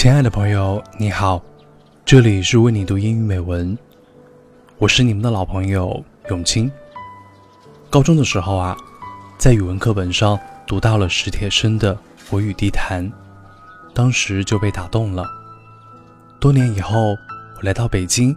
亲爱的朋友，你好，这里是为你读英语美文，我是你们的老朋友永清。高中的时候啊，在语文课本上读到了史铁生的《我与地坛》，当时就被打动了。多年以后，我来到北京，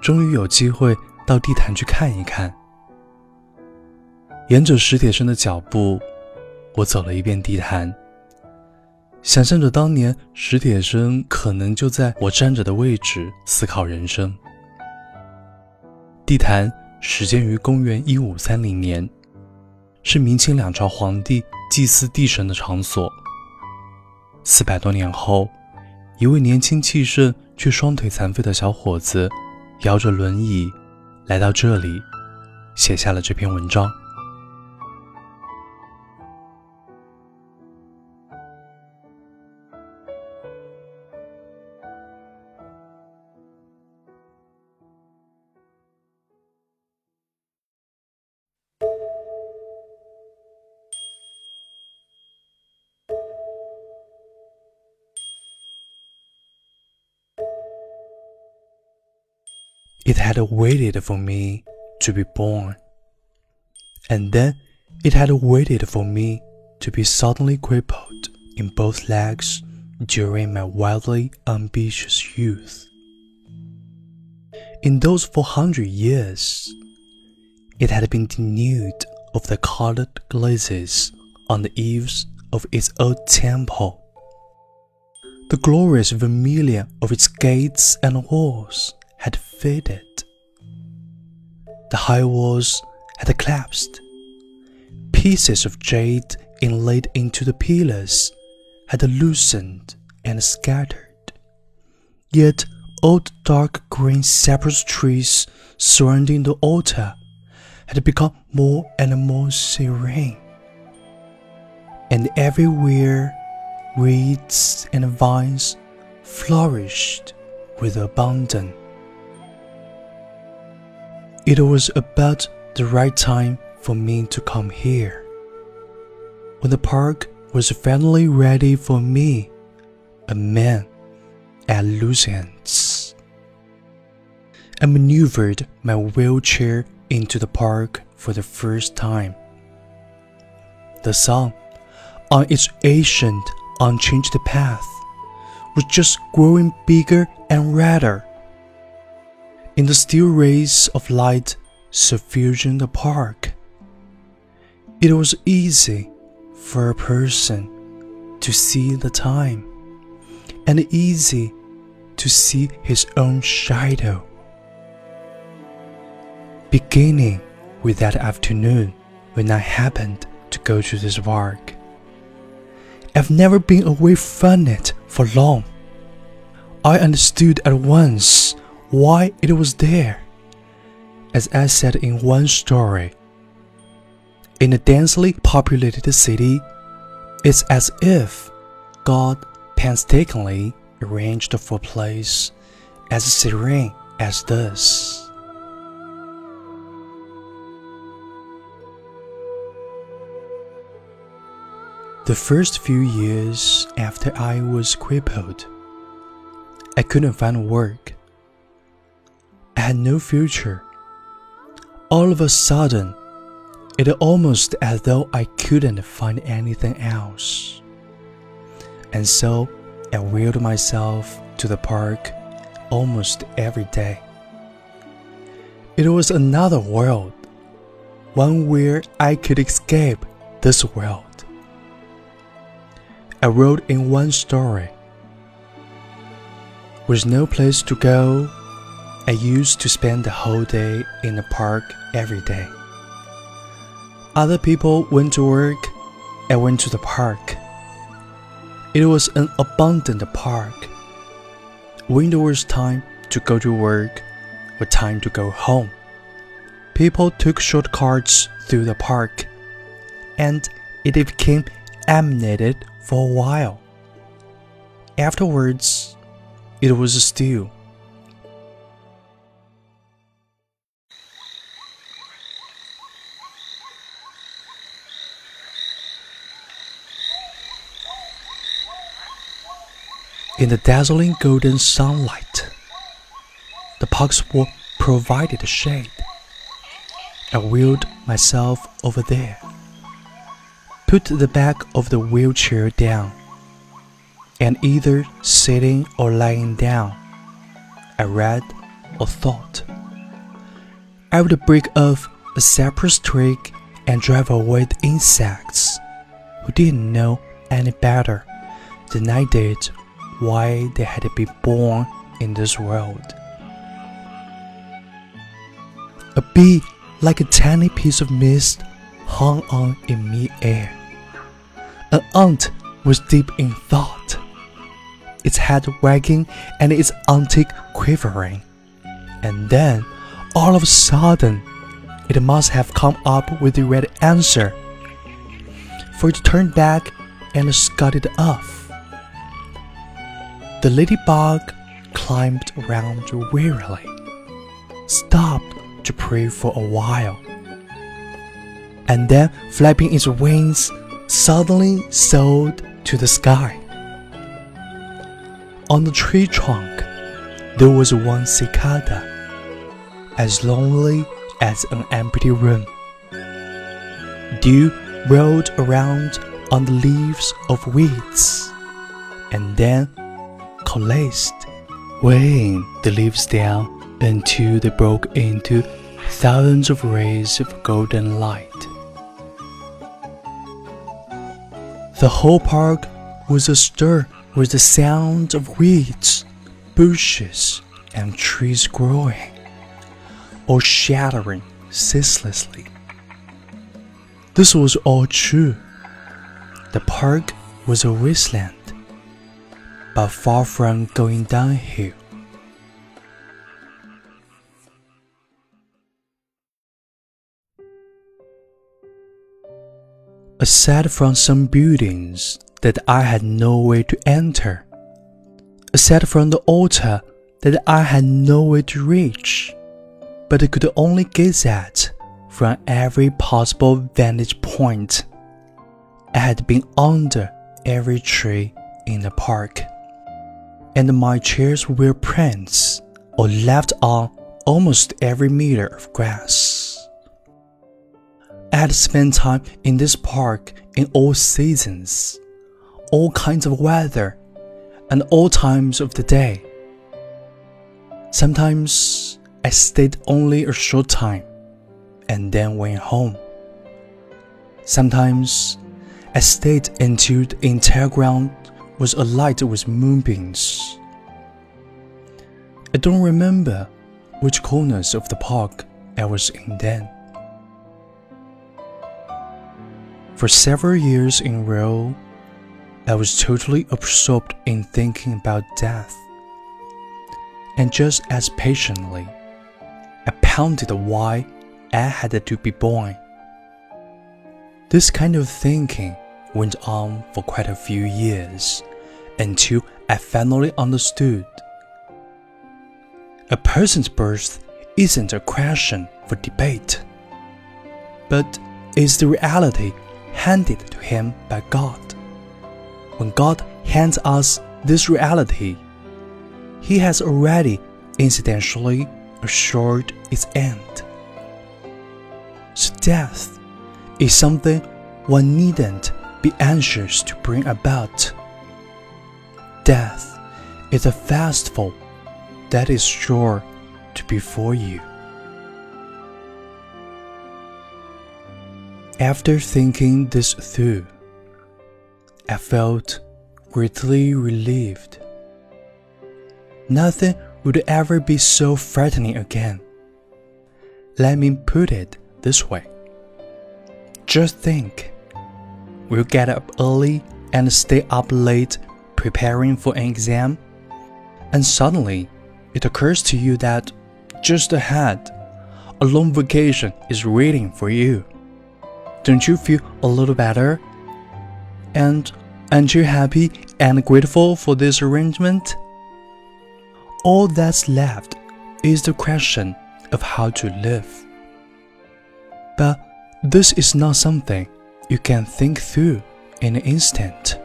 终于有机会到地坛去看一看。沿着史铁生的脚步，我走了一遍地坛。想象着当年史铁生可能就在我站着的位置思考人生。地坛始建于公元一五三零年，是明清两朝皇帝祭祀地神的场所。四百多年后，一位年轻气盛却双腿残废的小伙子，摇着轮椅来到这里，写下了这篇文章。It had waited for me to be born. And then it had waited for me to be suddenly crippled in both legs during my wildly ambitious youth. In those 400 years, it had been denuded of the colored glazes on the eaves of its old temple. The glorious vermilion of its gates and walls had faded. The high walls had collapsed. Pieces of jade inlaid into the pillars had loosened and scattered. Yet old dark green cypress trees surrounding the altar had become more and more serene. And everywhere reeds and vines flourished with abundance. It was about the right time for me to come here. When the park was finally ready for me, a man at loose ends. I maneuvered my wheelchair into the park for the first time. The sun, on its ancient, unchanged path, was just growing bigger and redder in the still rays of light suffusing the park. It was easy for a person to see the time, and easy to see his own shadow. Beginning with that afternoon when I happened to go to this park. I've never been away from it for long. I understood at once why it was there. As I said in one story, in a densely populated city, it's as if God painstakingly arranged for a place as serene as this. The first few years after I was crippled, I couldn't find work had no future. All of a sudden, it almost as though I couldn't find anything else. And so I wheeled myself to the park almost every day. It was another world, one where I could escape this world. I wrote in one story. With no place to go I used to spend the whole day in the park every day. Other people went to work, I went to the park. It was an abundant park. When there was time to go to work or time to go home, people took shortcuts through the park, and it became animated for a while. Afterwards, it was still. In the dazzling golden sunlight. The park's wall provided shade. I wheeled myself over there, put the back of the wheelchair down, and either sitting or lying down, I read or thought. I would break off a cypress twig and drive away the insects who didn't know any better than I did why they had been born in this world. A bee, like a tiny piece of mist, hung on in mid-air. An ant was deep in thought, its head wagging and its antique quivering. And then, all of a sudden, it must have come up with the right answer, for it turned back and scudded off. The ladybug climbed around wearily, stopped to pray for a while, and then, flapping its wings, suddenly soared to the sky. On the tree trunk, there was one cicada, as lonely as an empty room. Dew rolled around on the leaves of weeds, and then coalesced, weighing the leaves down until they broke into thousands of rays of golden light. The whole park was astir with the sound of weeds, bushes, and trees growing, or shattering ceaselessly. This was all true. The park was a wasteland, but far from going downhill. Aside from some buildings that I had no way to enter, aside from the altar that I had no way to reach, but could only gaze at from every possible vantage point. I had been under every tree in the park, and my chairs were prints or left on almost every meter of grass. I had spent time in this park in all seasons, all kinds of weather, and all times of the day. Sometimes I stayed only a short time and then went home. Sometimes I stayed until the entire ground was alight with moonbeams. I don't remember which corners of the park I was in then. For several years in a row, I was totally absorbed in thinking about death. And just as patiently, I pounded why I had to be born. This kind of thinking went on for quite a few years until I finally understood. A person's birth isn't a question for debate, but is the reality handed to him by God. When God hands us this reality, He has already incidentally assured its end. So death is something one needn't be anxious to bring about. Death is a festival that is sure to befall you. After thinking this through, I felt greatly relieved. Nothing would ever be so frightening again. Let me put it this way. Just think, we'll get up early and stay up late preparing for an exam, and suddenly it occurs to you that just ahead, a long vacation is waiting for you. Don't you feel a little better? And aren't you happy and grateful for this arrangement? All that's left is the question of how to live. But this is not something you can think through in an instant.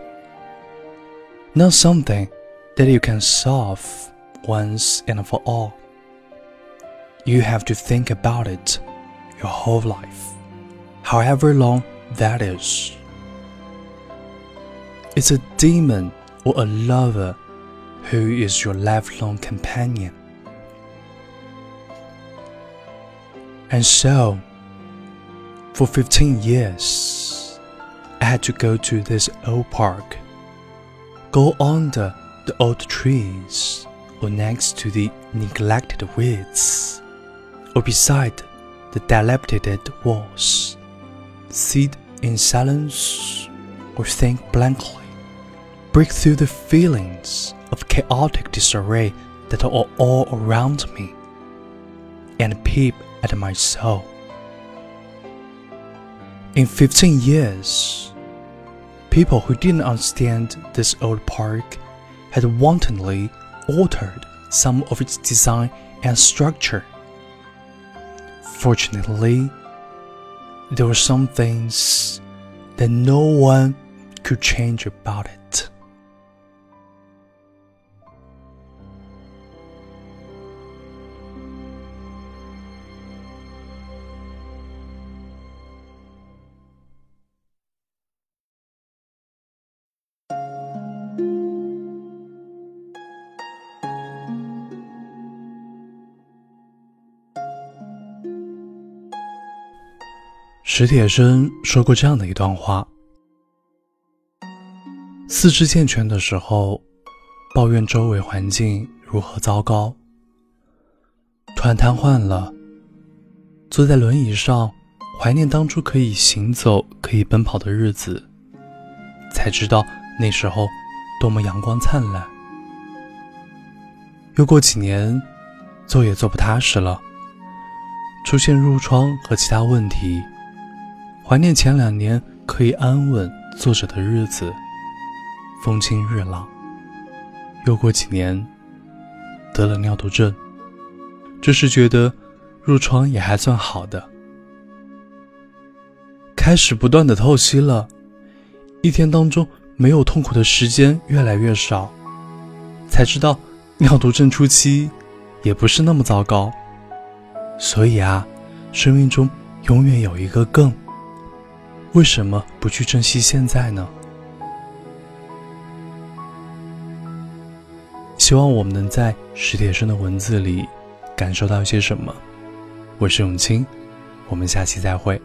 Not something that you can solve once and for all. You have to think about it your whole life, however long that is. It's a demon or a lover who is your lifelong companion. And so, for 15 years, I had to go to this old park, go under the old trees, or next to the neglected weeds, or beside the dilapidated walls, sit in silence or think blankly, break through the feelings of chaotic disarray that are all around me, and peep at my soul. In 15 years, people who didn't understand this old park had wantonly altered some of its design and structure. Fortunately, there were some things that no one could change about it. 史铁生说过这样的一段话：四肢健全的时候，抱怨周围环境如何糟糕；突然瘫痪了，坐在轮椅上，怀念当初可以行走、可以奔跑的日子，才知道那时候多么阳光灿烂。又过几年，坐也坐不踏实了，出现褥疮和其他问题。怀念前两年可以安稳坐着的日子，风清日朗。又过几年，得了尿毒症。这时觉得褥疮也还算好的，开始不断的透析了，一天当中没有痛苦的时间越来越少，才知道尿毒症初期也不是那么糟糕。所以啊，生命中永远有一个更。为什么不去珍惜现在呢？希望我们能在史铁生的文字里感受到一些什么。我是永清，我们下期再会。